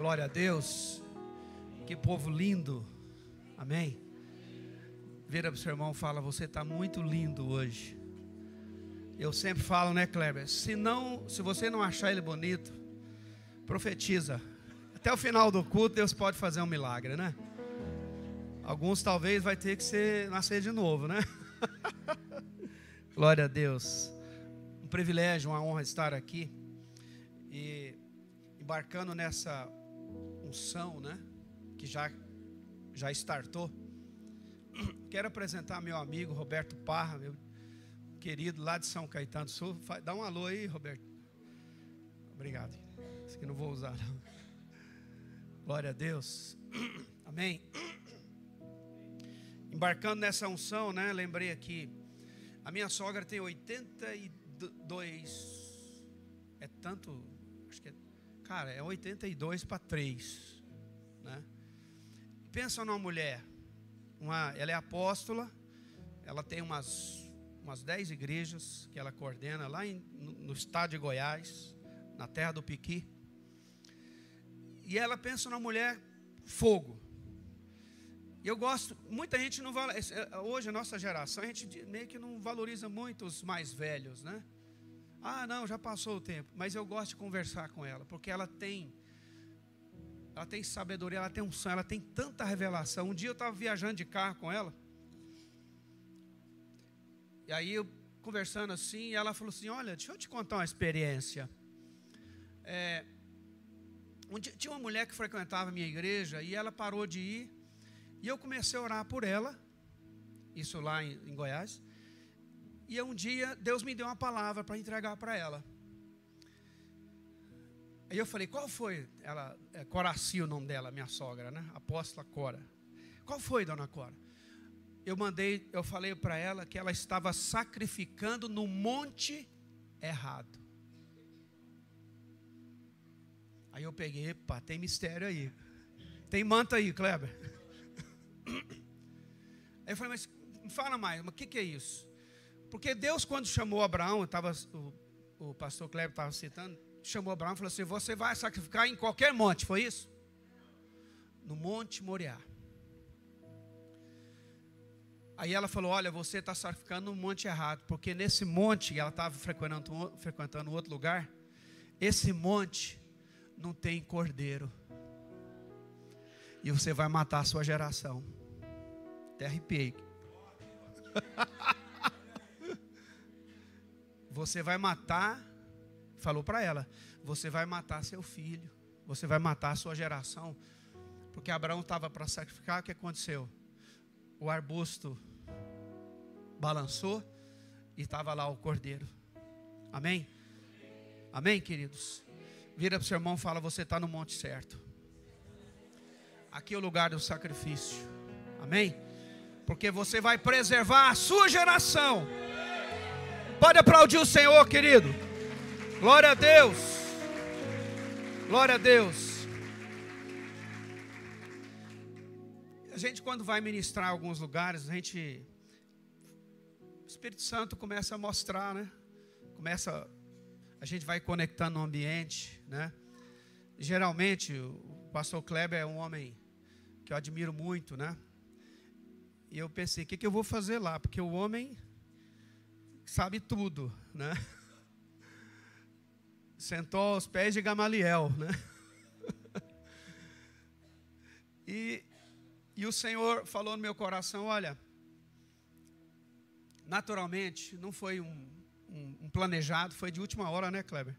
Glória a Deus. Que povo lindo. Amém. Vira para o seu irmão e fala: Você está muito lindo hoje. Eu sempre falo, né, Kleber? Se, não, se você não achar ele bonito, profetiza. Até o final do culto, Deus pode fazer um milagre, né? Alguns talvez vai ter que ser, nascer de novo, né? Glória a Deus. Um privilégio, uma honra estar aqui e embarcando nessa unção, né? Que já já startou. Quero apresentar meu amigo Roberto Parra, meu querido lá de São Caetano do Sul. Dá um alô aí, Roberto. Obrigado. Isso aqui não vou usar. Não. Glória a Deus. Amém. Embarcando nessa unção, né? Lembrei aqui. A minha sogra tem 82. É tanto. Acho que é. Cara, é 82 para 3. Né? Pensa numa mulher. Uma, ela é apóstola. Ela tem umas umas 10 igrejas que ela coordena lá em, no, no estado de Goiás, na terra do Piqui. E ela pensa na mulher fogo. E eu gosto, muita gente não é, hoje a nossa geração, a gente meio que não valoriza muito os mais velhos, né? Ah, não, já passou o tempo, mas eu gosto de conversar com ela, porque ela tem ela tem sabedoria, ela tem um sonho, ela tem tanta revelação. Um dia eu estava viajando de carro com ela, e aí eu conversando assim, ela falou assim: Olha, deixa eu te contar uma experiência. É, um dia, tinha uma mulher que frequentava a minha igreja e ela parou de ir. E eu comecei a orar por ela, isso lá em, em Goiás. E um dia Deus me deu uma palavra para entregar para ela. Aí eu falei, qual foi? Ela, é Coraci o nome dela, minha sogra, né? Apóstola Cora. Qual foi, dona Cora? eu mandei, eu falei para ela que ela estava sacrificando no monte errado. Aí eu peguei, pá, tem mistério aí. Tem manta aí, Kleber. Aí eu falei, mas fala mais, mas o que, que é isso? Porque Deus, quando chamou Abraão, tava, o, o pastor Kleber estava citando, chamou Abraão e falou assim: Você vai sacrificar em qualquer monte, foi isso? No Monte Moriá. Aí ela falou: Olha, você está sacrificando um monte errado, porque nesse monte, ela estava frequentando, frequentando outro lugar, esse monte não tem cordeiro. E você vai matar a sua geração. Até arrepiei. você vai matar, falou para ela: Você vai matar seu filho, você vai matar a sua geração. Porque Abraão estava para sacrificar, o que aconteceu? O arbusto balançou e estava lá o cordeiro. Amém? Amém, queridos? Vira para o seu irmão e fala: Você está no monte certo. Aqui é o lugar do sacrifício. Amém? Porque você vai preservar a sua geração. Pode aplaudir o Senhor, querido. Glória a Deus. Glória a Deus. A gente, quando vai ministrar em alguns lugares, a gente o Espírito Santo começa a mostrar, né? Começa, a gente vai conectando no ambiente, né? Geralmente, o pastor Kleber é um homem que eu admiro muito, né? E eu pensei, o que, que eu vou fazer lá? Porque o homem sabe tudo, né? Sentou aos pés de Gamaliel, né? e, e o Senhor falou no meu coração: olha, naturalmente, não foi um, um, um planejado, foi de última hora, né, Kleber?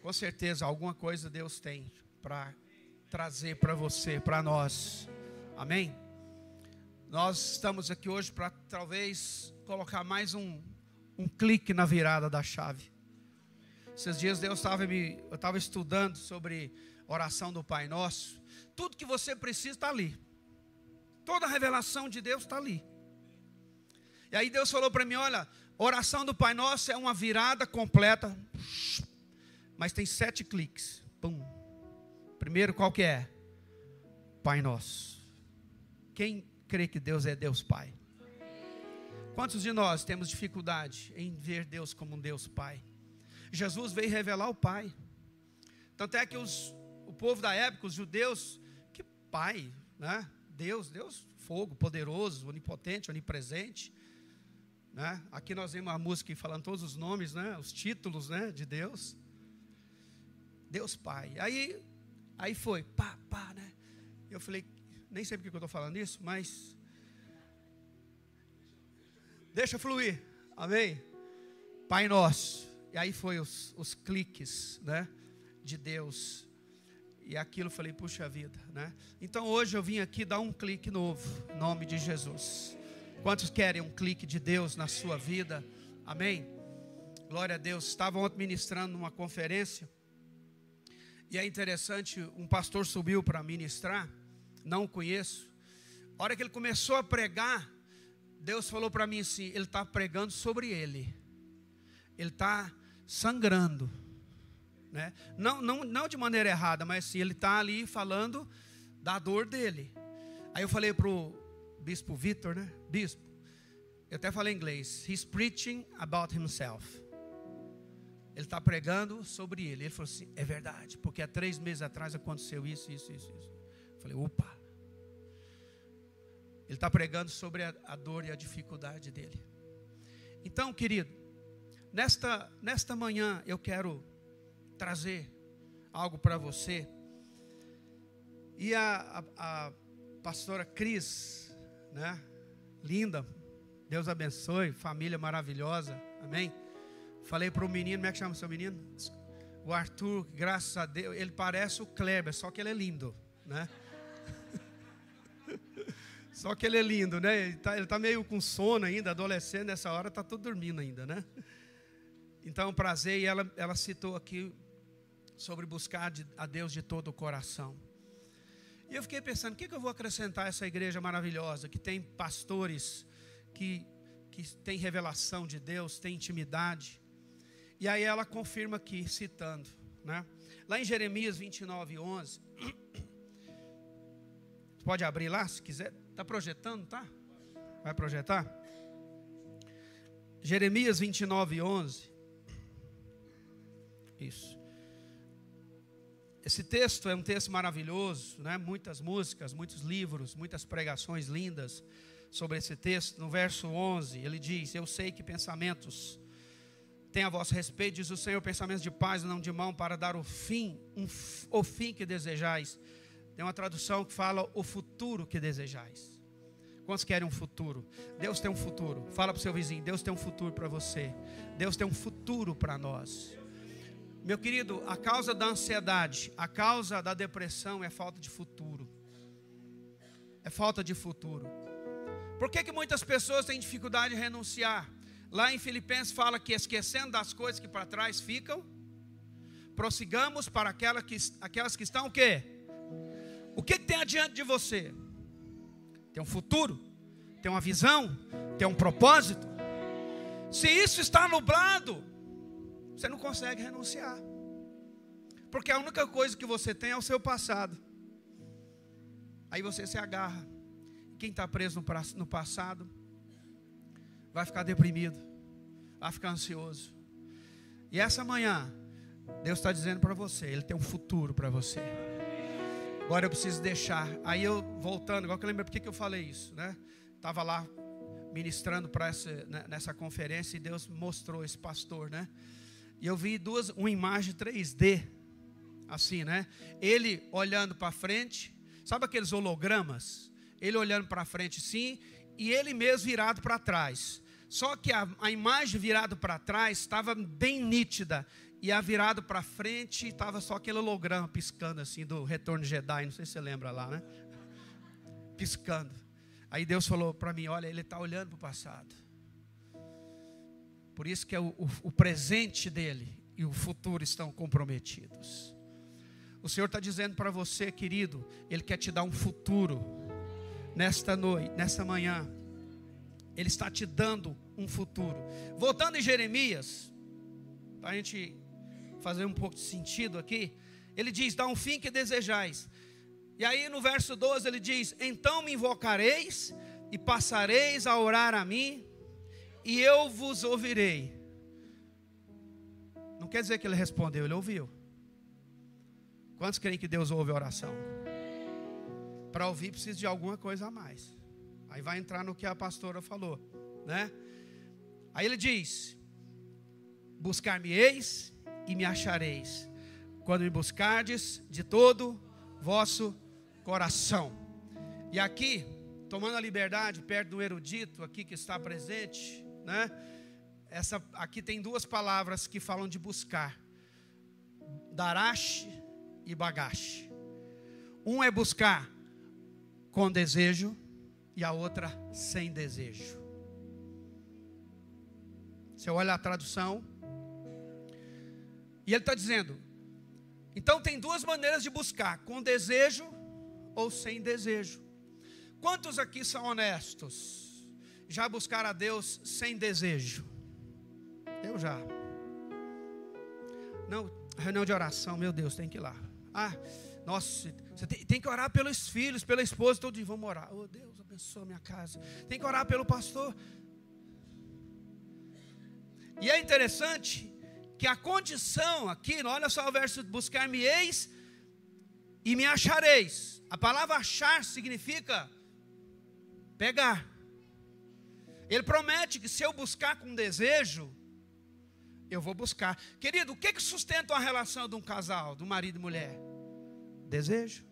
Com certeza, alguma coisa Deus tem para trazer para você, para nós. Amém? Nós estamos aqui hoje para talvez colocar mais um, um clique na virada da chave. Esses dias Deus estava me, eu estava estudando sobre oração do Pai Nosso. Tudo que você precisa está ali. Toda a revelação de Deus está ali. E aí Deus falou para mim: olha, oração do Pai Nosso é uma virada completa, mas tem sete cliques. Pum. Primeiro, qual que é? Pai Nosso. Quem crê que Deus é Deus Pai? Quantos de nós temos dificuldade em ver Deus como um Deus Pai? Jesus veio revelar o Pai. Tanto é que os, o povo da época, os judeus, que pai, né? Deus, Deus fogo, poderoso, onipotente, onipresente. Né? Aqui nós vemos a música falando todos os nomes, né? os títulos né? de Deus. Deus Pai. Aí, aí foi, pá, pá, né? Eu falei, nem sei porque eu estou falando isso, mas deixa fluir, amém? Pai Nosso. E aí foi os, os cliques, né? De Deus. E aquilo eu falei, puxa vida, né? Então hoje eu vim aqui dar um clique novo, em nome de Jesus. Quantos querem um clique de Deus na sua vida? Amém? Glória a Deus. Estava ontem ministrando numa conferência. E é interessante, um pastor subiu para ministrar, não o conheço. A hora que ele começou a pregar, Deus falou para mim assim: ele está pregando sobre ele, ele está sangrando né? Não, não, não de maneira errada, mas sim, ele está ali falando da dor dele. Aí eu falei para o bispo Vitor, né? Bispo, eu até falei em inglês. He's preaching about himself. Ele está pregando sobre ele. Ele falou assim: é verdade, porque há três meses atrás aconteceu isso, isso, isso, isso. Eu falei: opa. Ele está pregando sobre a, a dor e a dificuldade dele. Então, querido, nesta, nesta manhã eu quero trazer algo para você. E a, a, a, pastora Cris, né? Linda, Deus abençoe, família maravilhosa, amém. Falei para o menino, como é que chama seu menino? O Arthur, graças a Deus, ele parece o Kleber, só que ele é lindo, né? Só que ele é lindo, né? Ele está tá meio com sono ainda, adolescente, nessa hora está todo dormindo ainda, né? Então, prazer, e ela, ela citou aqui sobre buscar a Deus de todo o coração. E eu fiquei pensando, o que, eu vou acrescentar a essa igreja maravilhosa, que tem pastores, que, que tem revelação de Deus, tem intimidade. E aí ela confirma aqui, citando, né? lá em Jeremias 29, 11. Pode abrir lá, se quiser. Está projetando, tá? Vai projetar? Jeremias 29, 11. Isso. Esse texto é um texto maravilhoso, né? muitas músicas, muitos livros, muitas pregações lindas sobre esse texto. No verso 11, ele diz: Eu sei que pensamentos têm a vosso respeito, diz o Senhor, pensamentos de paz não de mão, para dar o fim, um, o fim que desejais. Tem uma tradução que fala o futuro que desejais. Quantos querem um futuro? Deus tem um futuro. Fala para o seu vizinho: Deus tem um futuro para você. Deus tem um futuro para nós. Meu querido, a causa da ansiedade, a causa da depressão é falta de futuro. É falta de futuro. Por que, que muitas pessoas têm dificuldade de renunciar? Lá em Filipenses fala que esquecendo das coisas que para trás ficam, prossigamos para que, aquelas que estão o quê? O que, que tem adiante de você? Tem um futuro, tem uma visão, tem um propósito. Se isso está nublado, você não consegue renunciar. Porque a única coisa que você tem é o seu passado. Aí você se agarra. Quem está preso no passado vai ficar deprimido, vai ficar ansioso. E essa manhã, Deus está dizendo para você: Ele tem um futuro para você. Agora eu preciso deixar. Aí eu voltando, igual que eu lembro por que eu falei isso, né? Estava lá ministrando para essa né, nessa conferência e Deus mostrou esse pastor, né? E eu vi duas, uma imagem 3D, assim, né? Ele olhando para frente, sabe aqueles hologramas? Ele olhando para frente, sim, e ele mesmo virado para trás. Só que a, a imagem virada para trás estava bem nítida. E a virada para frente estava só aquele holograma piscando assim do Retorno Jedi. Não sei se você lembra lá, né? Piscando. Aí Deus falou para mim: Olha, ele está olhando para o passado. Por isso que é o, o, o presente dele e o futuro estão comprometidos. O Senhor está dizendo para você, querido, Ele quer te dar um futuro nesta noite, nessa manhã. Ele está te dando um futuro. Voltando em Jeremias, para a gente fazer um pouco de sentido aqui, ele diz: dá um fim que desejais. E aí no verso 12 ele diz: Então me invocareis e passareis a orar a mim, e eu vos ouvirei. Não quer dizer que ele respondeu, ele ouviu. Quantos creem que Deus ouve a oração? Para ouvir precisa de alguma coisa a mais. Aí vai entrar no que a pastora falou, né? Aí ele diz: Buscar-me-eis e me achareis, quando me buscardes de todo vosso coração. E aqui, tomando a liberdade, perto do erudito aqui que está presente, né? Essa aqui tem duas palavras que falam de buscar: darache e bagache. Um é buscar com desejo e a outra sem desejo. Você olha a tradução, e ele está dizendo: então tem duas maneiras de buscar: com desejo ou sem desejo. Quantos aqui são honestos? Já buscaram a Deus sem desejo? Eu já. Não, reunião de oração, meu Deus, tem que ir lá. Ah, nossa, você tem, tem que orar pelos filhos, pela esposa, todo dia. Vamos orar. Oh Deus, abençoa minha casa. Tem que orar pelo pastor. E é interessante que a condição aqui, olha só o verso: buscar-me-eis e me achareis. A palavra achar significa pegar. Ele promete que se eu buscar com desejo, eu vou buscar. Querido, o que, que sustenta a relação de um casal, do marido e mulher? Desejo.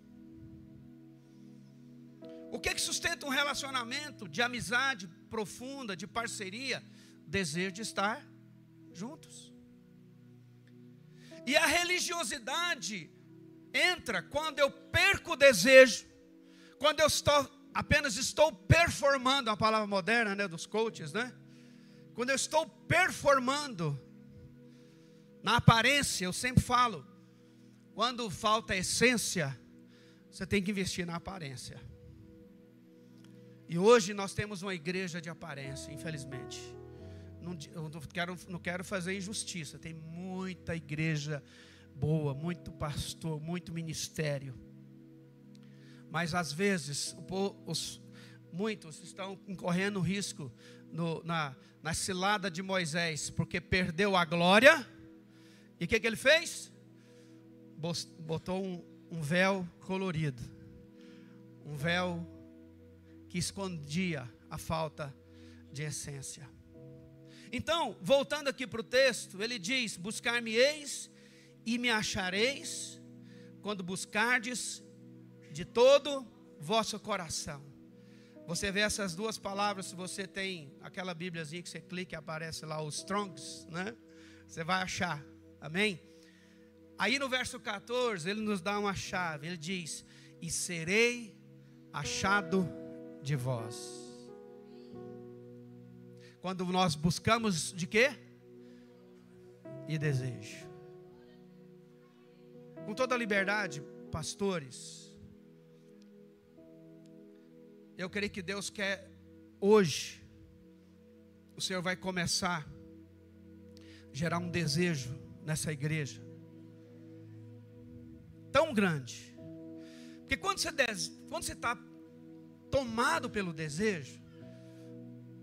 O que, que sustenta um relacionamento de amizade profunda, de parceria? Desejo de estar juntos. E a religiosidade entra quando eu perco o desejo, quando eu estou apenas estou performando, a palavra moderna, né, dos coaches, né? Quando eu estou performando na aparência, eu sempre falo, quando falta essência, você tem que investir na aparência. E hoje nós temos uma igreja de aparência, infelizmente. Não, não quero, não quero fazer injustiça. Tem muita igreja boa, muito pastor, muito ministério. Mas às vezes, os, muitos estão correndo risco no, na, na cilada de Moisés, porque perdeu a glória. E o que, que ele fez? Botou um, um véu colorido, um véu que escondia a falta de essência. Então, voltando aqui para o texto, ele diz: Buscar-me-eis e me achareis, quando buscardes de todo vosso coração. Você vê essas duas palavras, se você tem aquela Bíbliazinha que você clica e aparece lá os Strongs, né? Você vai achar, amém? Aí no verso 14, ele nos dá uma chave, ele diz: E serei achado de vós. Quando nós buscamos de quê? E desejo. Com toda a liberdade, pastores, eu creio que Deus quer hoje, o Senhor vai começar a gerar um desejo nessa igreja tão grande. Porque quando você está tomado pelo desejo,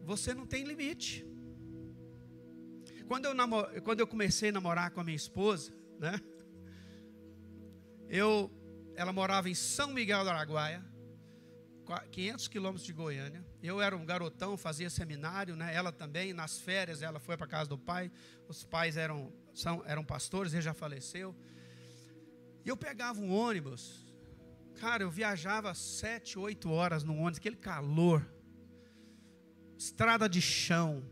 você não tem limite. Quando eu, namor, quando eu comecei a namorar com a minha esposa, né? Eu, ela morava em São Miguel do Araguaia, 500 quilômetros de Goiânia. Eu era um garotão, fazia seminário, né? Ela também, nas férias, ela foi para casa do pai. Os pais eram, são, eram pastores, ele já faleceu. E eu pegava um ônibus Cara, eu viajava sete, oito horas no ônibus, aquele calor, estrada de chão.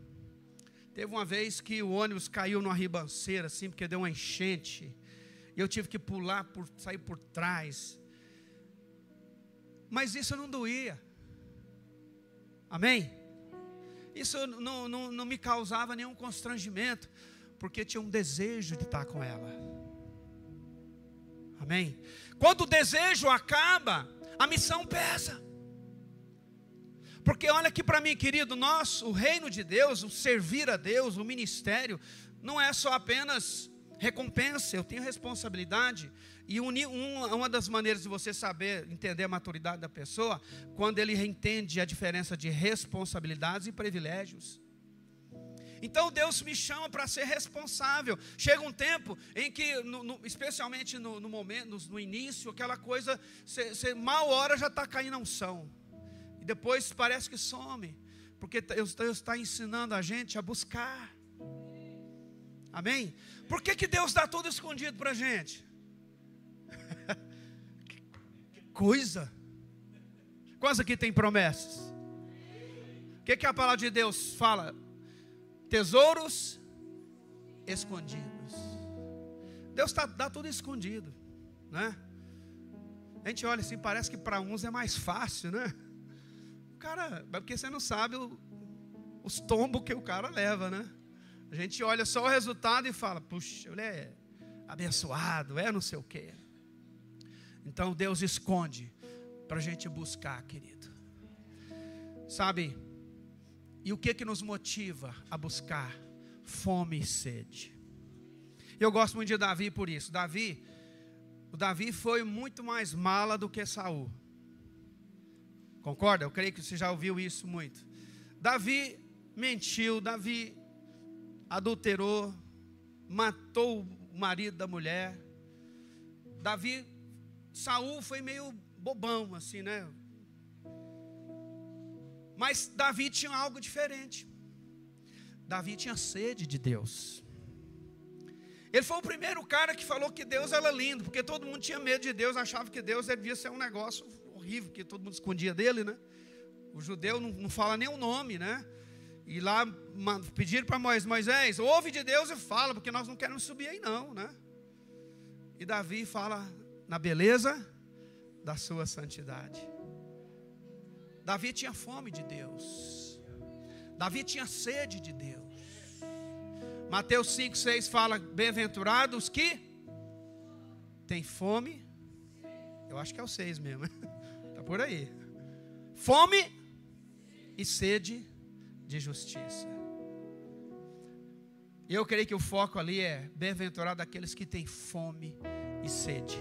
Teve uma vez que o ônibus caiu numa ribanceira, assim, porque deu uma enchente. E eu tive que pular, por, sair por trás. Mas isso não doía. Amém? Isso não, não, não me causava nenhum constrangimento, porque tinha um desejo de estar com ela. Amém? Quando o desejo acaba, a missão pesa. Porque olha aqui para mim, querido, nós, o reino de Deus, o servir a Deus, o ministério, não é só apenas recompensa, eu tenho responsabilidade. E uma das maneiras de você saber, entender a maturidade da pessoa, quando ele entende a diferença de responsabilidades e privilégios. Então Deus me chama para ser responsável. Chega um tempo em que, no, no, especialmente no, no momento, no, início, aquela coisa, você mal hora já está caindo a unção. E depois parece que some. Porque Deus está ensinando a gente a buscar. Amém? Por que, que Deus dá tudo escondido para a gente? que coisa! Quantos aqui tem promessas? O que, que a palavra de Deus fala? Tesouros escondidos. Deus tá, dá tudo escondido, né? A gente olha assim, parece que para uns é mais fácil, né? Cara, porque você não sabe o, os tombos que o cara leva, né? A gente olha só o resultado e fala, puxa, ele é abençoado, é não sei o quê. Então Deus esconde para a gente buscar, querido. Sabe? E o que que nos motiva a buscar? Fome e sede. Eu gosto muito de Davi por isso. Davi, o Davi foi muito mais mala do que Saul. Concorda? Eu creio que você já ouviu isso muito. Davi mentiu, Davi adulterou, matou o marido da mulher. Davi, Saul foi meio bobão assim, né? Mas Davi tinha algo diferente. Davi tinha sede de Deus. Ele foi o primeiro cara que falou que Deus era lindo, porque todo mundo tinha medo de Deus, achava que Deus devia ser um negócio horrível, que todo mundo escondia dele, né? O judeu não, não fala nem o nome, né? E lá pediram para Moisés, Moisés, ouve de Deus e fala, porque nós não queremos subir aí não, né? E Davi fala na beleza da sua santidade. Davi tinha fome de Deus. Davi tinha sede de Deus. Mateus 5, 6 fala: Bem-aventurados que tem fome. Eu acho que é o 6 mesmo. Por aí. Fome e sede de justiça. E eu creio que o foco ali é bem-aventurado aqueles que têm fome e sede.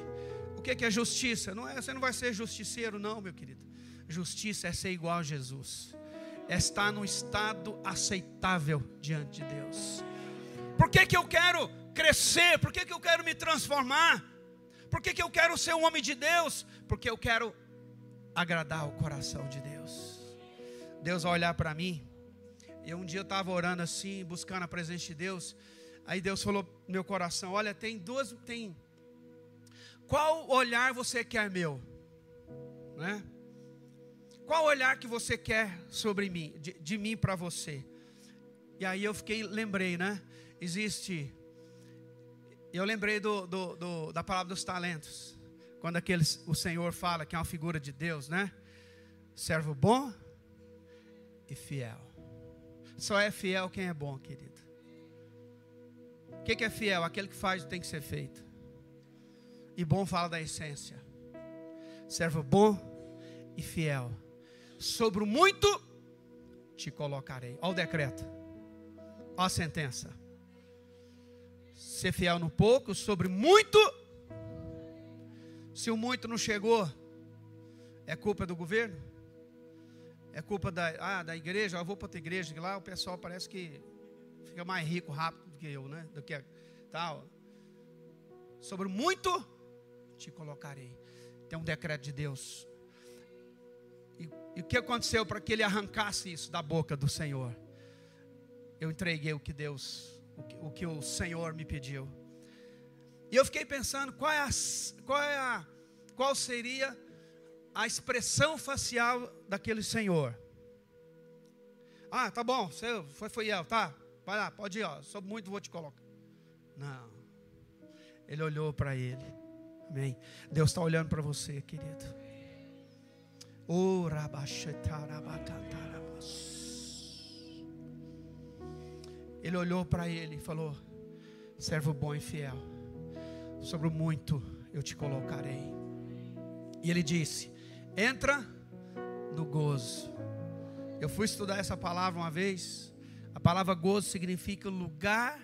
O que é justiça? Não é, você não vai ser justiceiro, não, meu querido. Justiça é ser igual a Jesus, é estar num estado aceitável diante de Deus. Por que, que eu quero crescer? Por que, que eu quero me transformar? Por que, que eu quero ser um homem de Deus? Porque eu quero agradar o coração de Deus. Deus vai olhar para mim. E um dia eu estava orando assim, buscando a presença de Deus. Aí Deus falou no meu coração: Olha, tem duas. Tem. Qual olhar você quer meu? Né? Qual olhar que você quer sobre mim, de, de mim para você? E aí eu fiquei, lembrei, né? Existe. Eu lembrei do, do, do, da palavra dos talentos. Quando aqueles, o Senhor fala que é uma figura de Deus, né? Servo bom e fiel. Só é fiel quem é bom, querido. O que, que é fiel? Aquele que faz o que tem que ser feito. E bom fala da essência. Servo bom e fiel sobre o muito te colocarei. Olha o decreto. Olha a sentença. Ser fiel no pouco, sobre muito. Se o muito não chegou, é culpa do governo? É culpa da, ah, da igreja? Eu vou para outra igreja, que lá o pessoal parece que fica mais rico rápido do que eu, né? Do que tal. Sobre muito te colocarei. Tem um decreto de Deus e o que aconteceu para que ele arrancasse isso da boca do Senhor? Eu entreguei o que Deus, o que o, que o Senhor me pediu. E eu fiquei pensando qual, é a, qual, é a, qual seria a expressão facial daquele Senhor. Ah, tá bom, você foi fiel, tá? Vai lá, pode ir, ó, sou muito, vou te colocar. Não. Ele olhou para ele. Amém. Deus está olhando para você, querido. Ele olhou para ele e falou: Servo bom e fiel, sobre o muito eu te colocarei. E ele disse: Entra no gozo. Eu fui estudar essa palavra uma vez. A palavra gozo significa lugar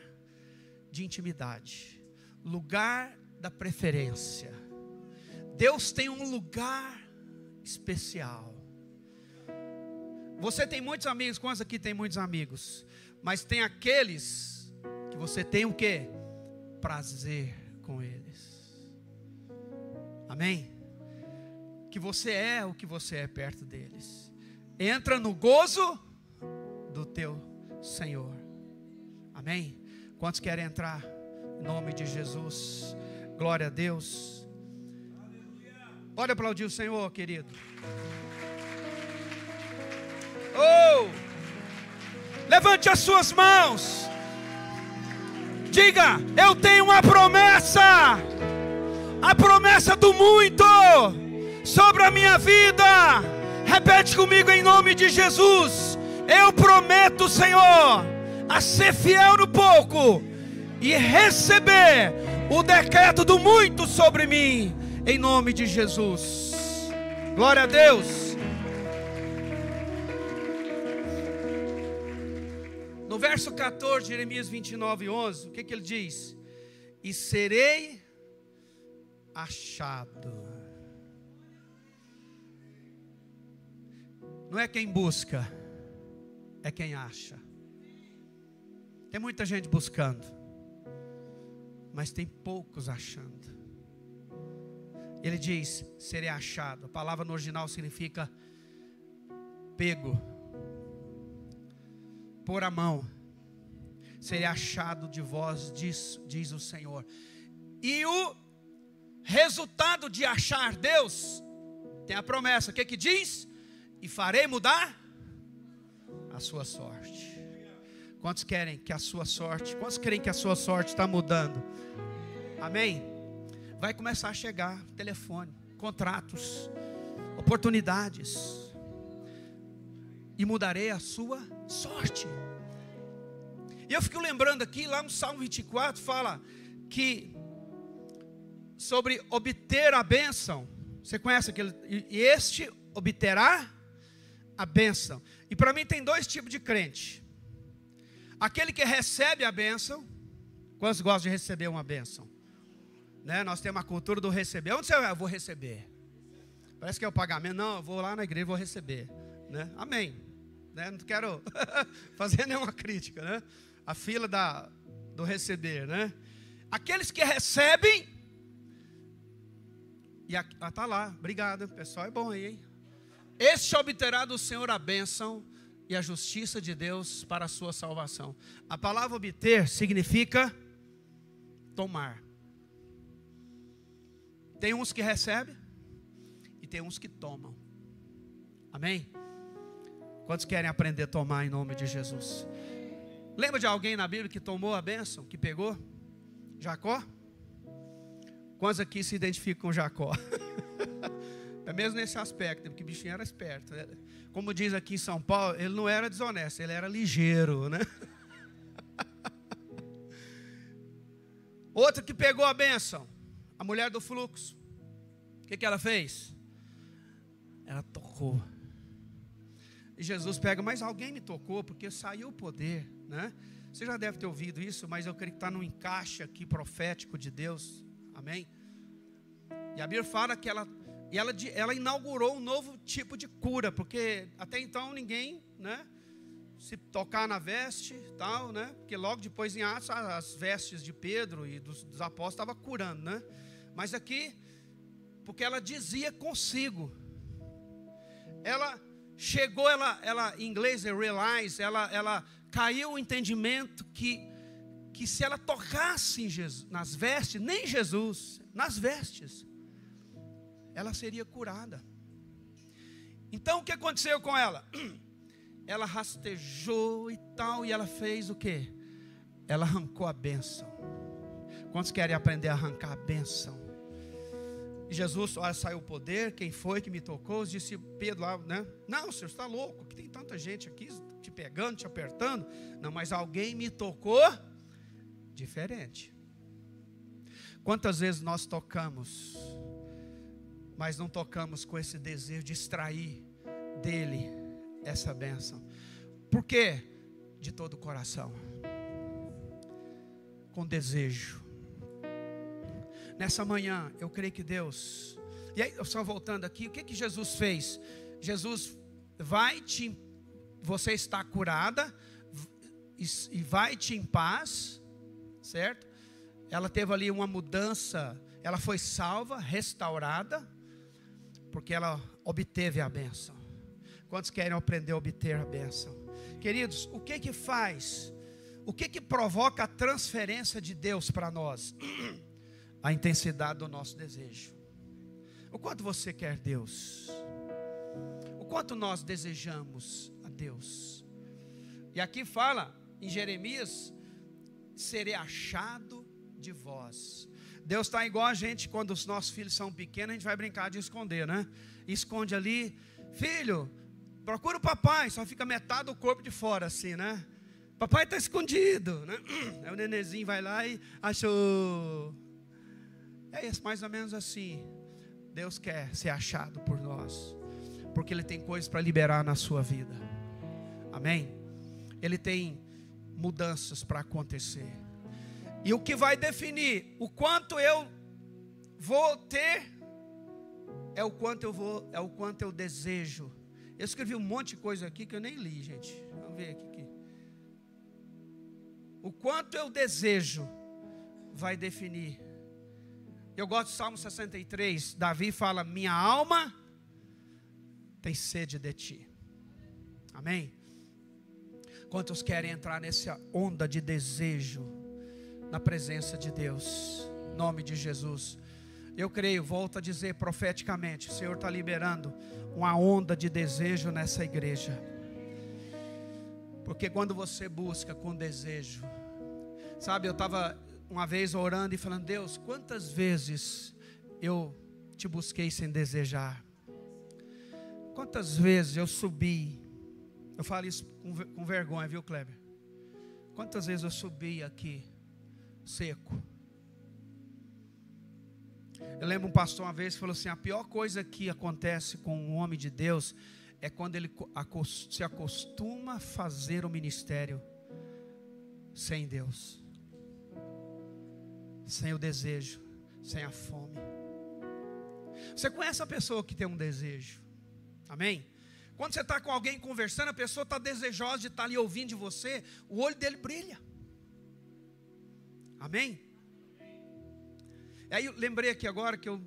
de intimidade, lugar da preferência. Deus tem um lugar especial. Você tem muitos amigos, quantos aqui tem muitos amigos? Mas tem aqueles que você tem o que? Prazer com eles. Amém? Que você é o que você é perto deles. Entra no gozo do teu Senhor. Amém? Quantos querem entrar? Em nome de Jesus. Glória a Deus. Pode aplaudir o Senhor, querido. Oh! Levante as suas mãos. Diga: Eu tenho uma promessa. A promessa do muito sobre a minha vida. Repete comigo em nome de Jesus. Eu prometo, Senhor, a ser fiel no pouco e receber o decreto do muito sobre mim, em nome de Jesus. Glória a Deus. No verso 14, Jeremias 29, 11, o que, que ele diz? E serei achado. Não é quem busca, é quem acha. Tem muita gente buscando, mas tem poucos achando. Ele diz: serei achado. A palavra no original significa pego, por a mão. Serei achado de vós, diz, diz o Senhor. E o resultado de achar Deus tem a promessa: o que, que diz? E farei mudar a sua sorte. Quantos querem que a sua sorte, quantos querem que a sua sorte está mudando? Amém? Vai começar a chegar telefone, contratos, oportunidades. E mudarei a sua sorte. E eu fico lembrando aqui, lá no Salmo 24, fala que sobre obter a bênção. Você conhece aquele? E este obterá a bênção. E para mim tem dois tipos de crente. Aquele que recebe a bênção, quantos gostam de receber uma bênção? Né? Nós temos a cultura do receber. Onde você vai? Eu vou receber. Parece que é o pagamento. Não, eu vou lá na igreja e vou receber. Né? Amém. Né? Não quero fazer nenhuma crítica. Né? A fila da, do receber. Né? Aqueles que recebem. E está lá. Obrigado. Pessoal é bom aí, hein? Este obterá do Senhor a bênção e a justiça de Deus para a sua salvação. A palavra obter significa tomar. Tem uns que recebem e tem uns que tomam. Amém? Quantos querem aprender a tomar em nome de Jesus? Lembra de alguém na Bíblia que tomou a bênção, que pegou? Jacó? Quantos aqui se identificam com Jacó? é mesmo nesse aspecto, porque o bichinho era esperto. Né? como diz aqui em São Paulo, ele não era desonesto, ele era ligeiro, né? Outro que pegou a bênção, a mulher do fluxo. O que, que ela fez? Ela tocou. E Jesus pega, mas alguém me tocou, porque saiu o poder, né? Você já deve ter ouvido isso, mas eu creio que está no encaixe aqui profético de Deus. Amém? E a Bíblia fala que ela e ela, ela inaugurou um novo tipo de cura, porque até então ninguém, né? Se tocar na veste, tal, né? Porque logo depois em Atos as vestes de Pedro e dos, dos apóstolos estavam curando, né? Mas aqui, porque ela dizia consigo, ela chegou, ela, ela em inglês é realize, ela, ela caiu o entendimento que, que se ela tocasse Jesus, nas vestes, nem Jesus, nas vestes, ela seria curada. Então o que aconteceu com ela? Ela rastejou e tal, e ela fez o que? Ela arrancou a bênção. Quantos querem aprender a arrancar a bênção? Jesus, olha, saiu o poder, quem foi que me tocou? Disse Pedro lá, né? Não, senhor, está louco, que tem tanta gente aqui te pegando, te apertando. Não, mas alguém me tocou diferente. Quantas vezes nós tocamos mas não tocamos com esse desejo de extrair dele essa bênção. Por quê? De todo o coração, com desejo. Nessa manhã, eu creio que Deus, e aí, só voltando aqui, o que, que Jesus fez? Jesus vai te, você está curada, e, e vai-te em paz, certo? Ela teve ali uma mudança, ela foi salva, restaurada, porque ela obteve a bênção. Quantos querem aprender a obter a bênção? Queridos, o que que faz? O que que provoca a transferência de Deus para nós? A intensidade do nosso desejo. O quanto você quer Deus? O quanto nós desejamos a Deus? E aqui fala em Jeremias: serei achado de vós. Deus está igual a gente quando os nossos filhos são pequenos, a gente vai brincar de esconder, né? Esconde ali, filho, procura o papai, só fica metade do corpo de fora, assim, né? Papai está escondido, né? Aí o nenenzinho vai lá e achou. É mais ou menos assim. Deus quer ser achado por nós, porque Ele tem coisas para liberar na sua vida. Amém? Ele tem mudanças para acontecer. E o que vai definir o quanto eu vou ter é o quanto eu vou, é o quanto eu desejo eu escrevi um monte de coisa aqui que eu nem li, gente. Vamos ver aqui. O quanto eu desejo vai definir. Eu gosto do Salmo 63. Davi fala: Minha alma tem sede de ti. Amém? Quantos querem entrar nessa onda de desejo na presença de Deus? Em nome de Jesus. Eu creio, volto a dizer profeticamente: o Senhor está liberando uma onda de desejo nessa igreja. Porque quando você busca com desejo, sabe, eu estava uma vez orando e falando: Deus, quantas vezes eu te busquei sem desejar? Quantas vezes eu subi? Eu falo isso com, com vergonha, viu, Kleber? Quantas vezes eu subi aqui, seco? Eu lembro um pastor uma vez que falou assim: a pior coisa que acontece com um homem de Deus é quando ele se acostuma a fazer o ministério sem Deus, sem o desejo, sem a fome. Você conhece a pessoa que tem um desejo? Amém? Quando você está com alguém conversando, a pessoa está desejosa de estar tá ali ouvindo de você, o olho dele brilha. Amém? Aí eu lembrei aqui agora que eu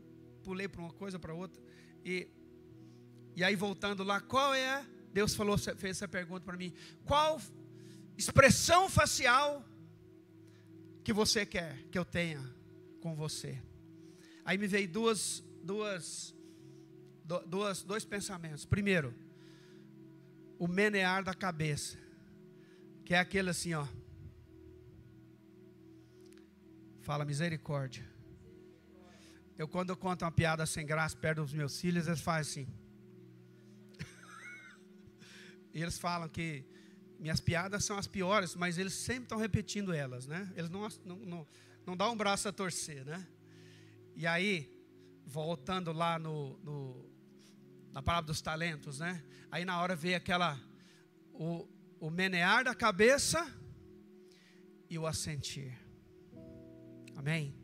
pulei para uma coisa para outra. E, e aí voltando lá, qual é? Deus falou, fez essa pergunta para mim. Qual expressão facial que você quer que eu tenha com você? Aí me veio duas, duas, duas, dois pensamentos. Primeiro, o menear da cabeça, que é aquele assim, ó. Fala misericórdia. Eu, quando eu conto uma piada sem graça perto dos meus filhos, eles fazem assim. e eles falam que minhas piadas são as piores, mas eles sempre estão repetindo elas, né? Eles não, não, não, não dão um braço a torcer, né? E aí, voltando lá no, no, na palavra dos talentos, né? Aí na hora veio aquela, o, o menear da cabeça e o assentir. Amém?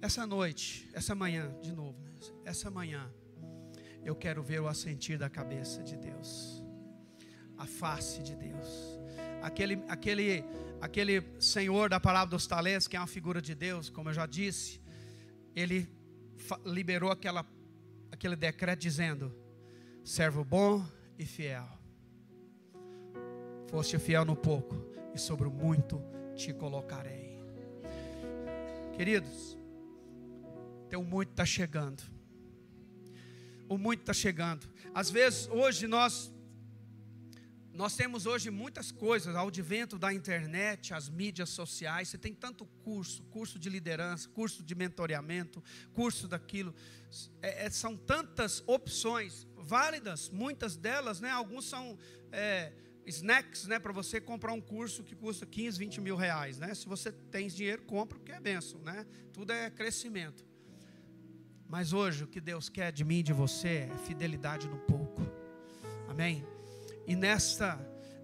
Essa noite, essa manhã, de novo, né? essa manhã, eu quero ver o assentir da cabeça de Deus, a face de Deus, aquele, aquele, aquele Senhor da palavra dos talentos, que é uma figura de Deus, como eu já disse, ele liberou aquela, aquele decreto dizendo: servo bom e fiel, foste fiel no pouco, e sobre o muito te colocarei. Queridos, o muito está chegando. O muito está chegando. Às vezes, hoje nós nós temos hoje muitas coisas, ao advento da internet, as mídias sociais, você tem tanto curso, curso de liderança, curso de mentoreamento, curso daquilo, é, é, são tantas opções válidas, muitas delas, né? Alguns são é, snacks, né? Para você comprar um curso que custa 15, 20 mil reais, né? Se você tem dinheiro, compra, porque é benção, né? Tudo é crescimento. Mas hoje o que Deus quer de mim e de você é fidelidade no pouco. Amém? E nesta,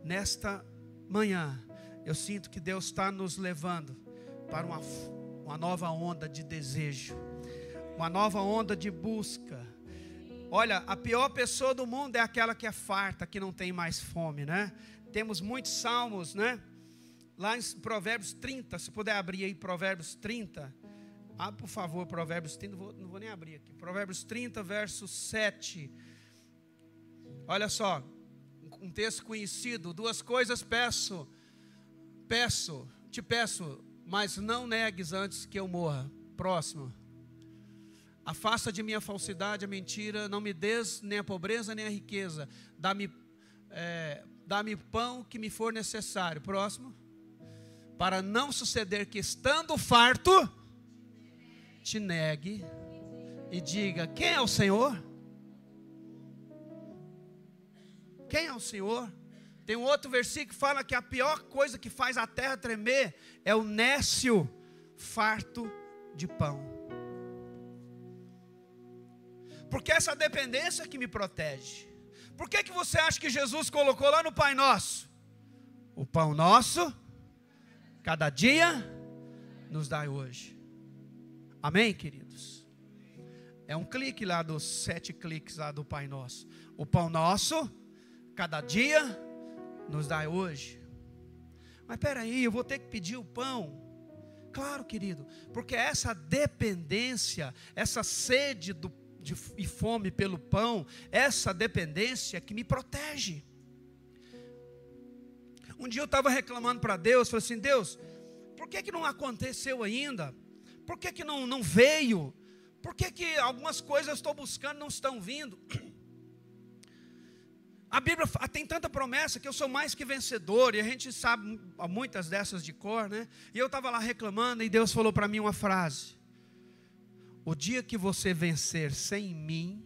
nesta manhã, eu sinto que Deus está nos levando para uma, uma nova onda de desejo, uma nova onda de busca. Olha, a pior pessoa do mundo é aquela que é farta, que não tem mais fome, né? temos muitos salmos, né? Lá em Provérbios 30, se puder abrir aí Provérbios 30. Ah, por favor, Provérbios 30, não vou, não vou nem abrir aqui. Provérbios 30, verso 7. Olha só, um texto conhecido. Duas coisas peço, peço, te peço, mas não negues antes que eu morra. Próximo. Afasta de mim a falsidade, a mentira, não me des nem a pobreza nem a riqueza. Dá-me é, dá-me pão que me for necessário. Próximo. Para não suceder que estando farto, te negue e diga: Quem é o Senhor? Quem é o Senhor? Tem um outro versículo que fala que a pior coisa que faz a terra tremer é o nécio farto de pão. Porque essa dependência que me protege. Por que, que você acha que Jesus colocou lá no Pai Nosso? O pão nosso, cada dia, nos dá hoje. Amém, queridos? É um clique lá dos sete cliques lá do Pai Nosso. O pão nosso, cada dia, nos dá hoje. Mas peraí, eu vou ter que pedir o pão. Claro, querido, porque essa dependência, essa sede do, de, e fome pelo pão, essa dependência que me protege. Um dia eu estava reclamando para Deus, falei assim: Deus, por que, que não aconteceu ainda? Por que, que não, não veio? Por que, que algumas coisas eu estou buscando não estão vindo? A Bíblia tem tanta promessa que eu sou mais que vencedor, e a gente sabe muitas dessas de cor, né? E eu estava lá reclamando, e Deus falou para mim uma frase: O dia que você vencer sem mim,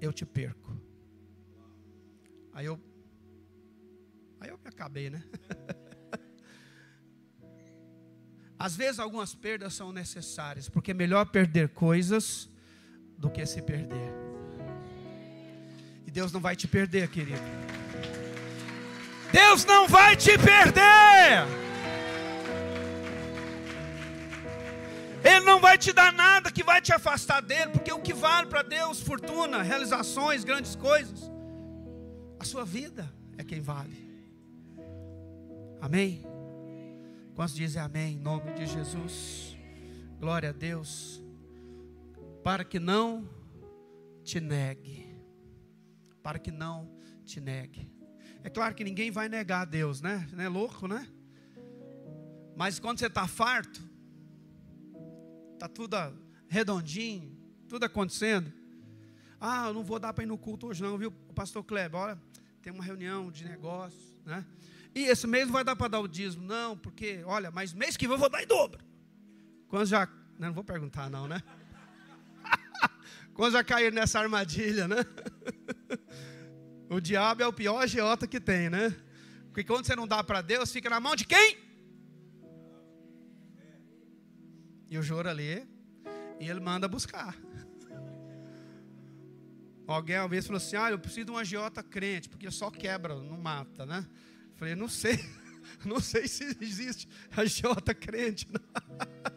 eu te perco. Aí eu, aí eu me acabei, né? Às vezes algumas perdas são necessárias, porque é melhor perder coisas do que se perder. Deus não vai te perder, querido. Deus não vai te perder. Ele não vai te dar nada que vai te afastar dele, porque o que vale para Deus, fortuna, realizações, grandes coisas, a sua vida é quem vale. Amém? Quantos dizem amém em nome de Jesus? Glória a Deus. Para que não te negue. Para que não te negue. É claro que ninguém vai negar a Deus, né? Não é louco, né? Mas quando você está farto, está tudo redondinho, tudo acontecendo. Ah, eu não vou dar para ir no culto hoje, não, viu, pastor Kleber? Olha, tem uma reunião de negócios, né? E esse mês não vai dar para dar o dízimo, não, porque, olha, mas mês que vem eu vou dar em dobro. Quando já. Não, não vou perguntar, não, né? Quando já cair nessa armadilha, né? o diabo é o pior agiota que tem, né? Porque quando você não dá para Deus, fica na mão de quem? E o juro ali, e ele manda buscar. Alguém uma vez falou assim: Ah, eu preciso de um agiota crente, porque só quebra, não mata, né? Falei, não sei, não sei se existe agiota crente.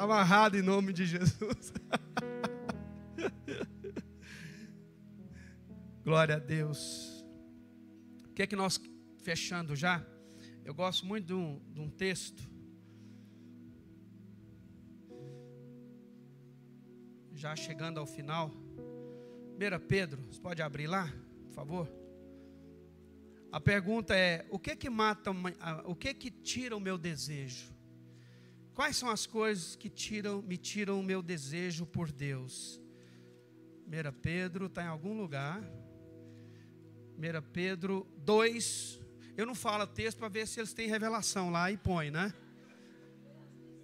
Está amarrado em nome de Jesus. Glória a Deus. O que é que nós, fechando já? Eu gosto muito de um, de um texto. Já chegando ao final. 1 Pedro, você pode abrir lá, por favor? A pergunta é: o que que mata, o que que tira o meu desejo? Quais são as coisas que tiram, me tiram o meu desejo por Deus? 1 Pedro está em algum lugar. 1 Pedro 2. Eu não falo texto para ver se eles têm revelação lá e põe, né?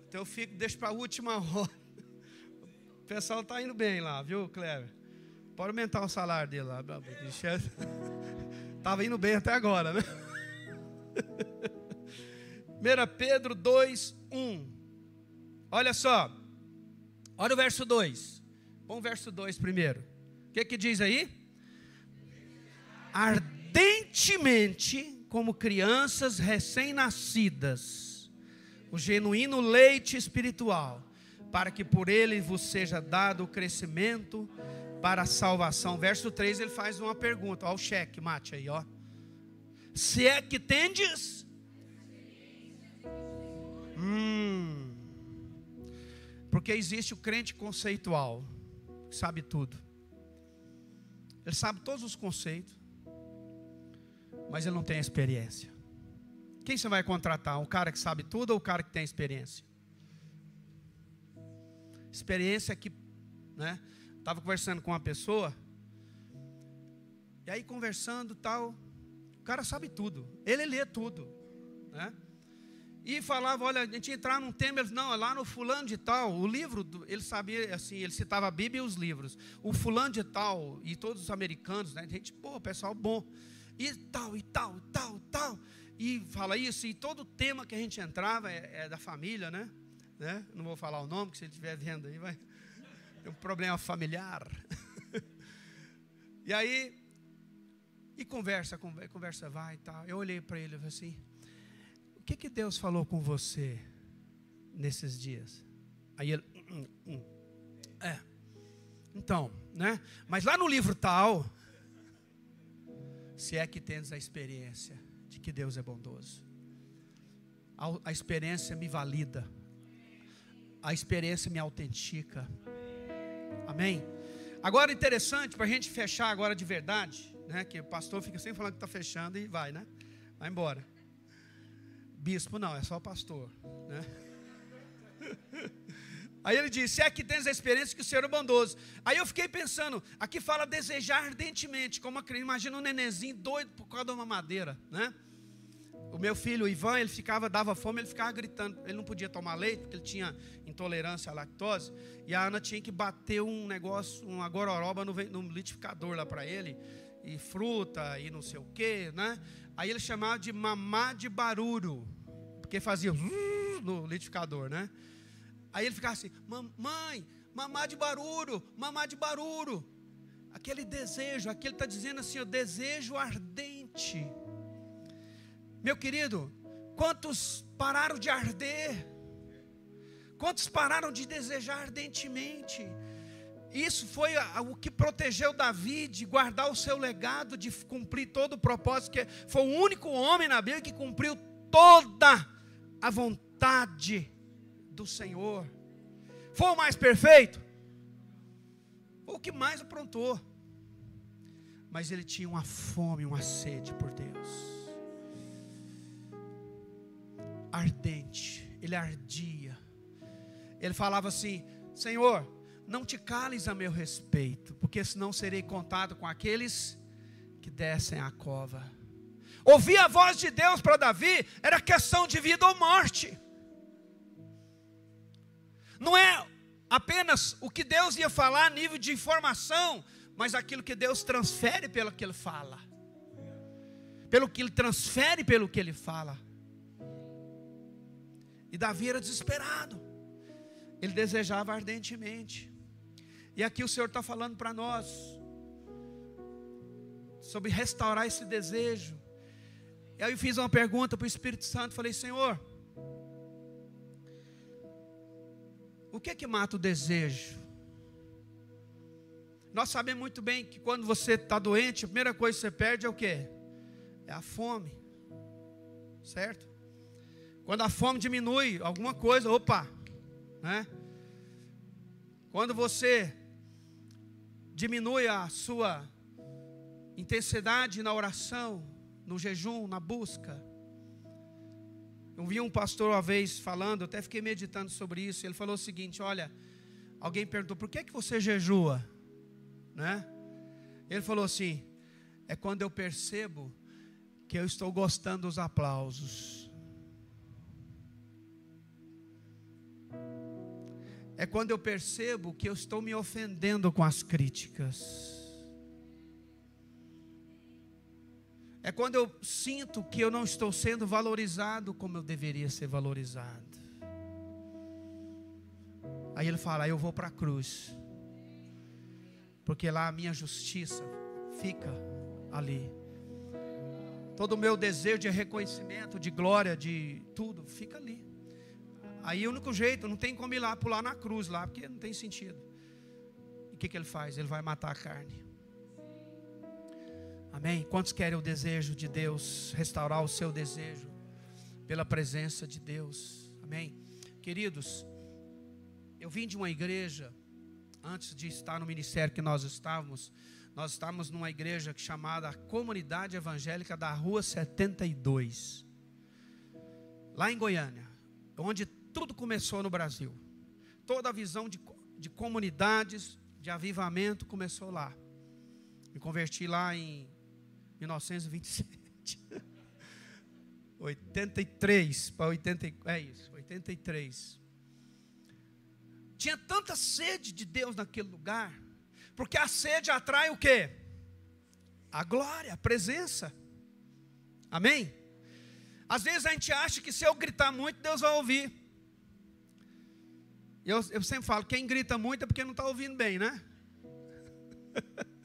Então eu fico, deixo para a última hora. O pessoal está indo bem lá, viu, Cleber? Pode aumentar o salário dele lá. Estava indo bem até agora, né? 1 Pedro 2, 1. Olha só. Olha o verso 2. Põe o verso 2 primeiro. O que, que diz aí? Ardentemente, como crianças recém-nascidas, o genuíno leite espiritual, para que por ele vos seja dado o crescimento para a salvação. Verso 3 ele faz uma pergunta, ó, o cheque, mate aí, ó. Se é que tendes. Hum. Porque existe o crente conceitual, que sabe tudo. Ele sabe todos os conceitos, mas ele não tem experiência. Quem você vai contratar? Um cara que sabe tudo ou um cara que tem experiência? Experiência que, né? Estava conversando com uma pessoa, e aí conversando tal, o cara sabe tudo, ele lê tudo, né? E falava, olha, a gente entrar num tema, ele, não, é lá no fulano de tal, o livro, ele sabia, assim, ele citava a Bíblia e os livros. O fulano de tal, e todos os americanos, né? Gente, pô, pessoal bom. E tal, e tal, e tal, tal. E fala isso, e todo tema que a gente entrava é, é da família, né? né? Não vou falar o nome, que se ele estiver vendo aí, vai. Tem um problema familiar. e aí, e conversa, conversa vai e tal. Eu olhei para ele e falei assim: que, que Deus falou com você nesses dias? Aí ele, hum, hum, hum. é. Então, né? Mas lá no livro tal, se é que tens a experiência de que Deus é bondoso, a, a experiência me valida, a experiência me autentica. Amém? Agora interessante para a gente fechar agora de verdade né? Que o pastor fica sempre falando que está fechando e vai, né? Vai embora. Bispo não, é só pastor, né? Aí ele disse: é que tens a experiência que o Senhor é bondoso. Aí eu fiquei pensando, aqui fala desejar ardentemente, como uma criança. Imagina um nenenzinho doido por causa de uma madeira, né? O meu filho, o Ivan, ele ficava, dava fome, ele ficava gritando. Ele não podia tomar leite, porque ele tinha intolerância à lactose. E a Ana tinha que bater um negócio, uma gororoba no, no litificador lá para ele e fruta e não sei o que, né? Aí ele chamava de mamá de barulho, porque fazia no litificador, né? Aí ele ficava assim: mamãe, mamá de barulho, mamá de barulho. Aquele desejo, aquele está dizendo assim: o desejo ardente. Meu querido, quantos pararam de arder? Quantos pararam de desejar ardentemente? Isso foi o que protegeu Davi de guardar o seu legado, de cumprir todo o propósito, que foi o único homem na Bíblia que cumpriu toda a vontade do Senhor. Foi o mais perfeito? Foi o que mais aprontou. Mas ele tinha uma fome, uma sede por Deus. Ardente, ele ardia. Ele falava assim: Senhor, não te cales a meu respeito, porque senão serei contado com aqueles que descem a cova. Ouvir a voz de Deus para Davi era questão de vida ou morte. Não é apenas o que Deus ia falar a nível de informação, mas aquilo que Deus transfere pelo que ele fala. Pelo que ele transfere pelo que ele fala. E Davi era desesperado. Ele desejava ardentemente. E aqui o Senhor está falando para nós sobre restaurar esse desejo. Aí eu fiz uma pergunta para o Espírito Santo, falei, Senhor, o que é que mata o desejo? Nós sabemos muito bem que quando você está doente, a primeira coisa que você perde é o que? É a fome. Certo? Quando a fome diminui, alguma coisa, opa, né? Quando você diminui a sua intensidade na oração, no jejum, na busca. Eu vi um pastor uma vez falando, até fiquei meditando sobre isso. Ele falou o seguinte: Olha, alguém perguntou, por que, que você jejua? Né? Ele falou assim: É quando eu percebo que eu estou gostando dos aplausos. é quando eu percebo que eu estou me ofendendo com as críticas. É quando eu sinto que eu não estou sendo valorizado como eu deveria ser valorizado. Aí ele fala: Eu vou para a cruz, porque lá a minha justiça fica ali. Todo o meu desejo de reconhecimento, de glória, de tudo, fica ali. Aí o único jeito, não tem como ir lá pular na cruz lá, porque não tem sentido. E o que, que ele faz? Ele vai matar a carne. Amém? Quantos querem o desejo de Deus, restaurar o seu desejo pela presença de Deus? Amém? Queridos, eu vim de uma igreja, antes de estar no ministério que nós estávamos, nós estávamos numa igreja chamada Comunidade Evangélica da Rua 72, lá em Goiânia, onde tudo começou no Brasil. Toda a visão de, de comunidades, de avivamento começou lá. Me converti lá em 1927. 83 para 80, é isso, 83. Tinha tanta sede de Deus naquele lugar, porque a sede atrai o quê? A glória, a presença. Amém? Às vezes a gente acha que se eu gritar muito, Deus vai ouvir. Eu, eu sempre falo, quem grita muito é porque não está ouvindo bem, né?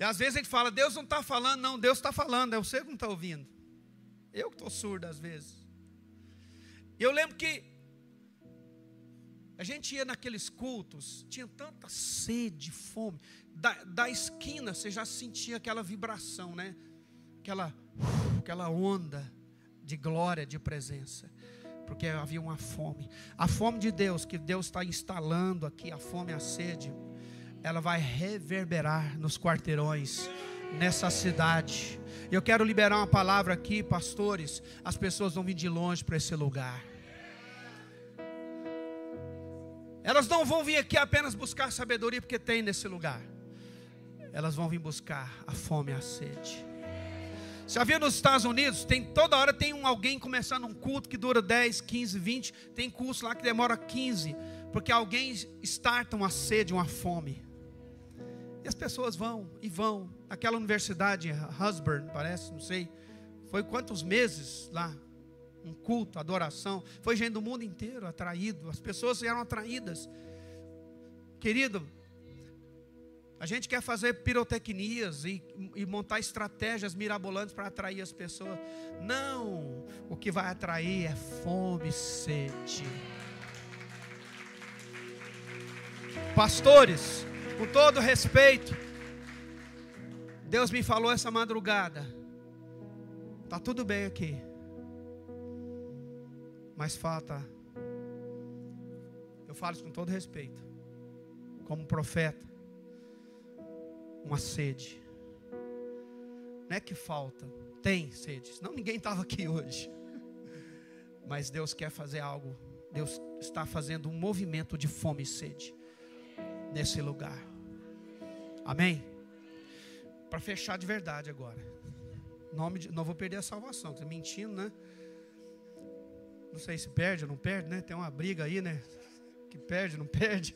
E às vezes a gente fala, Deus não está falando, não, Deus está falando, é você que não está ouvindo. Eu que estou surdo às vezes. Eu lembro que a gente ia naqueles cultos, tinha tanta sede, fome. Da, da esquina você já sentia aquela vibração, né? Aquela, aquela onda de glória, de presença. Porque havia uma fome. A fome de Deus, que Deus está instalando aqui, a fome a sede ela vai reverberar nos quarteirões, nessa cidade. Eu quero liberar uma palavra aqui, pastores. As pessoas vão vir de longe para esse lugar. Elas não vão vir aqui apenas buscar sabedoria, porque tem nesse lugar. Elas vão vir buscar a fome e a sede. Se havia nos Estados Unidos, tem toda hora tem um alguém começando um culto que dura 10, 15, 20, tem curso lá que demora 15, porque alguém starta uma sede, uma fome. E as pessoas vão e vão. Aquela universidade, Husband, parece, não sei. Foi quantos meses lá? Um culto, adoração. Foi gente do mundo inteiro atraído. As pessoas eram atraídas. Querido, a gente quer fazer pirotecnias e, e montar estratégias mirabolantes para atrair as pessoas. Não, o que vai atrair é fome e sede. Pastores, com todo respeito, Deus me falou essa madrugada. Tá tudo bem aqui. Mas falta Eu falo isso com todo respeito. Como profeta, uma sede. Não é que falta, tem sede. Não ninguém estava aqui hoje. Mas Deus quer fazer algo. Deus está fazendo um movimento de fome e sede nesse lugar. Amém? Para fechar de verdade agora. Nome de, não vou perder a salvação, você mentindo, né? Não sei se perde ou não perde, né? Tem uma briga aí, né? Que perde, não perde.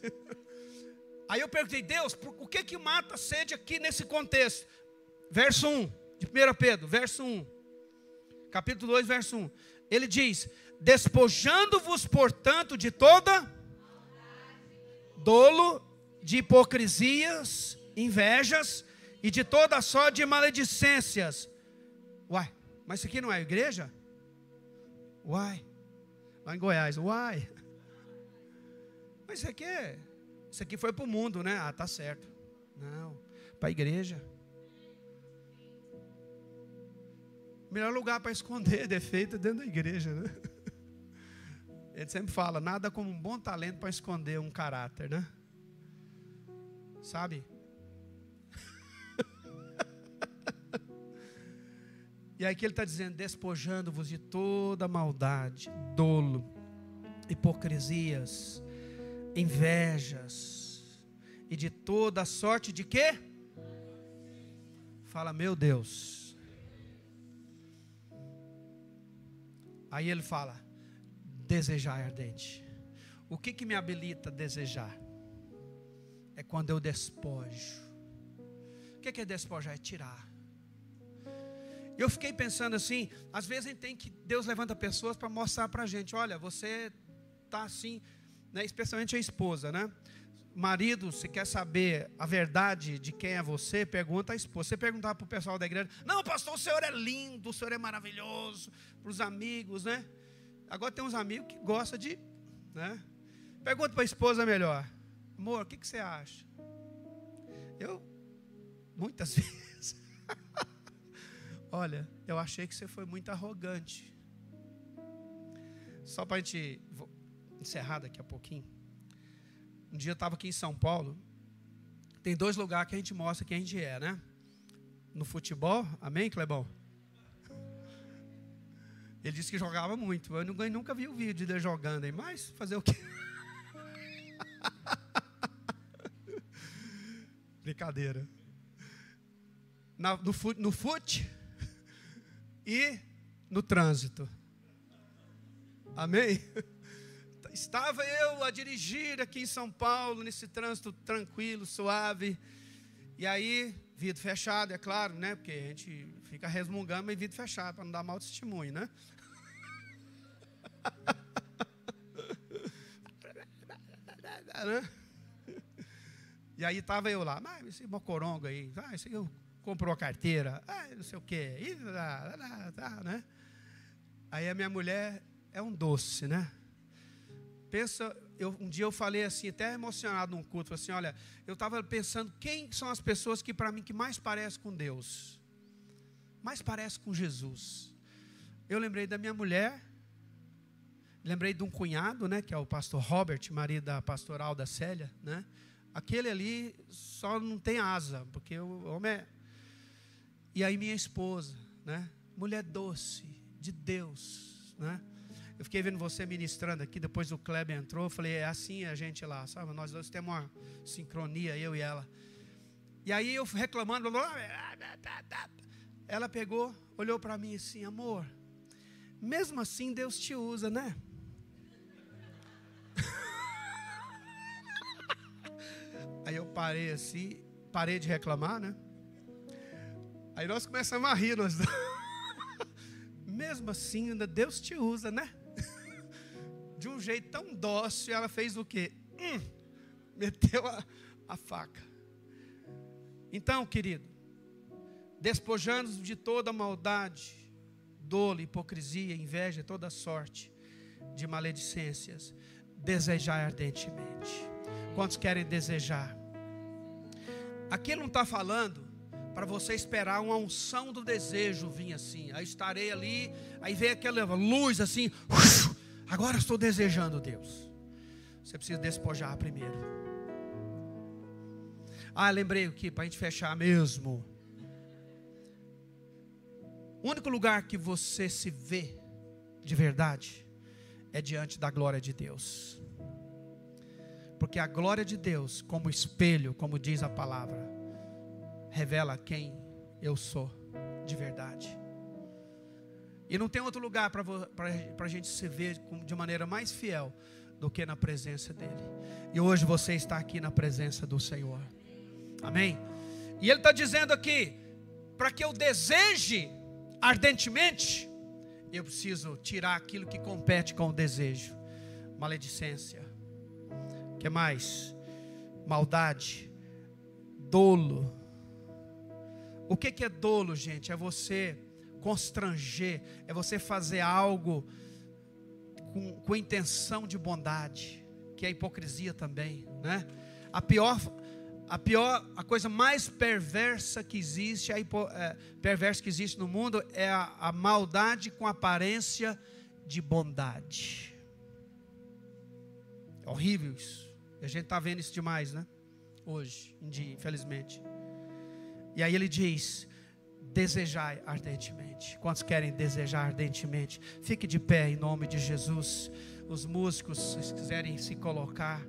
Aí eu perguntei, Deus, o que que mata sede aqui nesse contexto? Verso 1, de 1 Pedro, verso 1. Capítulo 2, verso 1. Ele diz: Despojando-vos, portanto, de toda dolo, de hipocrisias, invejas e de toda sorte de maledicências. Uai, mas isso aqui não é igreja? Uai, lá em Goiás, uai. Mas isso aqui, é, isso aqui foi para o mundo, né? Ah, tá certo. Não, para a igreja. Melhor lugar para esconder defeito é dentro da igreja, né? Ele sempre fala, nada como um bom talento para esconder um caráter, né? Sabe? E aí que ele está dizendo: despojando-vos de toda maldade, dolo, hipocrisias, invejas e de toda sorte de quê? Fala, meu Deus. Aí ele fala: desejar ardente. O que que me habilita a desejar? É quando eu despojo. O que é despojar? É tirar eu fiquei pensando assim, às vezes a gente tem que, Deus levanta pessoas para mostrar para a gente, olha, você está assim, né, especialmente a esposa, né? Marido, se quer saber a verdade de quem é você, pergunta a esposa. Você perguntar para o pessoal da igreja, não, pastor, o senhor é lindo, o senhor é maravilhoso, para os amigos, né? Agora tem uns amigos que gostam de, né? Pergunta para a esposa melhor, amor, o que, que você acha? Eu muitas vezes. Olha, eu achei que você foi muito arrogante. Só para a gente encerrar daqui a pouquinho. Um dia eu estava aqui em São Paulo. Tem dois lugares que a gente mostra quem a gente é, né? No futebol, amém, Clebão? Ele disse que jogava muito. Eu nunca vi o vídeo dele jogando aí, mas fazer o quê? Brincadeira. Na, no, fute, no fute e no trânsito. Amém? Estava eu a dirigir aqui em São Paulo, nesse trânsito tranquilo, suave. E aí, vidro fechado, é claro, né? Porque a gente fica resmungando, mas vidro fechado, para não dar mau testemunho, né? E aí estava eu lá, mas esse mocorongo aí, ah, esse aí comprou a carteira, ah, não sei o quê, e, tá, né? Aí a minha mulher é um doce, né? Pensa, eu, um dia eu falei assim, até emocionado num culto, assim, olha, eu estava pensando quem são as pessoas que para mim que mais parecem com Deus, mais parece com Jesus. Eu lembrei da minha mulher, Lembrei de um cunhado, né, que é o pastor Robert, marido da pastoral da Célia, né? Aquele ali só não tem asa, porque o homem é. E aí minha esposa, né? Mulher doce, de Deus, né? Eu fiquei vendo você ministrando aqui, depois o Kleber entrou, falei, é assim a gente lá, sabe? Nós dois temos uma sincronia, eu e ela. E aí eu reclamando, ela pegou, olhou para mim assim, amor, mesmo assim Deus te usa, né? Aí eu parei assim, parei de reclamar, né? Aí nós começamos a rir, nós Mesmo assim, ainda Deus te usa, né? De um jeito tão dócil, ela fez o quê? Hum, meteu a, a faca. Então, querido, despojando-nos de toda maldade, dolo, hipocrisia, inveja, toda sorte de maledicências, desejar ardentemente Quantos querem desejar? Aqui ele não está falando para você esperar uma unção do desejo vir assim. Aí estarei ali, aí vem aquela luz assim. Agora estou desejando Deus. Você precisa despojar primeiro. Ah, lembrei aqui para a gente fechar mesmo. O único lugar que você se vê de verdade é diante da glória de Deus. Porque a glória de Deus, como espelho, como diz a palavra, revela quem eu sou de verdade. E não tem outro lugar para a gente se ver de maneira mais fiel do que na presença dEle. E hoje você está aqui na presença do Senhor. Amém? E Ele está dizendo aqui: para que eu deseje ardentemente, eu preciso tirar aquilo que compete com o desejo maledicência, que mais? Maldade, dolo. O que, é dolo, gente? É você constranger, é você fazer algo com, com intenção de bondade, que é hipocrisia também, né? A pior, a pior, a coisa mais perversa que existe, a hipo, é, perversa que existe no mundo é a, a maldade com aparência de bondade. É horrível isso. E a gente está vendo isso demais, né? Hoje em dia, infelizmente. E aí ele diz: desejai ardentemente. Quantos querem desejar ardentemente? Fique de pé em nome de Jesus. Os músicos, se quiserem se colocar,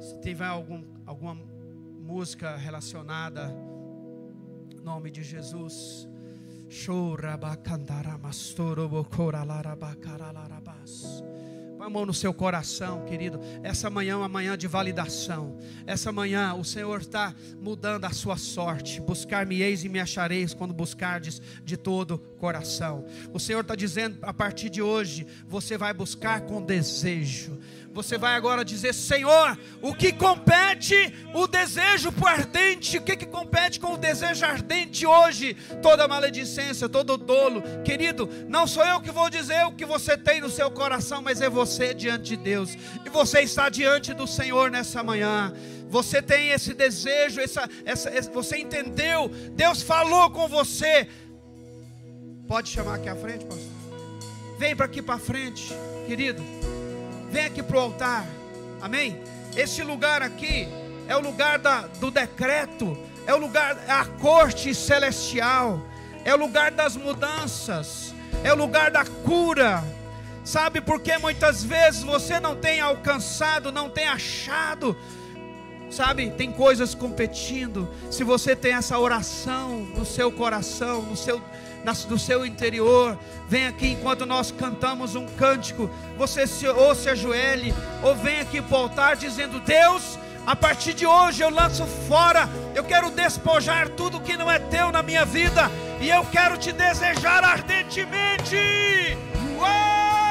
se tiver algum, alguma música relacionada, em nome de Jesus. Mastoro bocora larabacaralarabas. Põe a mão no seu coração, querido. Essa manhã é uma manhã de validação. Essa manhã o Senhor está mudando a sua sorte. Buscar-me-eis e me achareis quando buscardes de todo coração. O Senhor está dizendo a partir de hoje, você vai buscar com desejo Você vai agora dizer: Senhor, o que compete o desejo ardente? O que, que compete com o desejo ardente hoje? Toda maledicência, todo dolo. Querido, não sou eu que vou dizer o que você tem no seu coração, mas é você diante de Deus. E você está diante do Senhor nessa manhã. Você tem esse desejo, essa, essa, você entendeu? Deus falou com você. Pode chamar aqui à frente, pastor? Vem para aqui para frente, querido. Vem aqui para o altar. Amém? Esse lugar aqui é o lugar da, do decreto, é o lugar, é a corte celestial, é o lugar das mudanças, é o lugar da cura. Sabe por que muitas vezes você não tem alcançado, não tem achado? Sabe, tem coisas competindo. Se você tem essa oração no seu coração, no seu do seu interior. Vem aqui enquanto nós cantamos um cântico. Você se, ou se ajoelhe, ou vem aqui altar dizendo: Deus, a partir de hoje eu lanço fora. Eu quero despojar tudo que não é teu na minha vida. E eu quero te desejar ardentemente. Uou!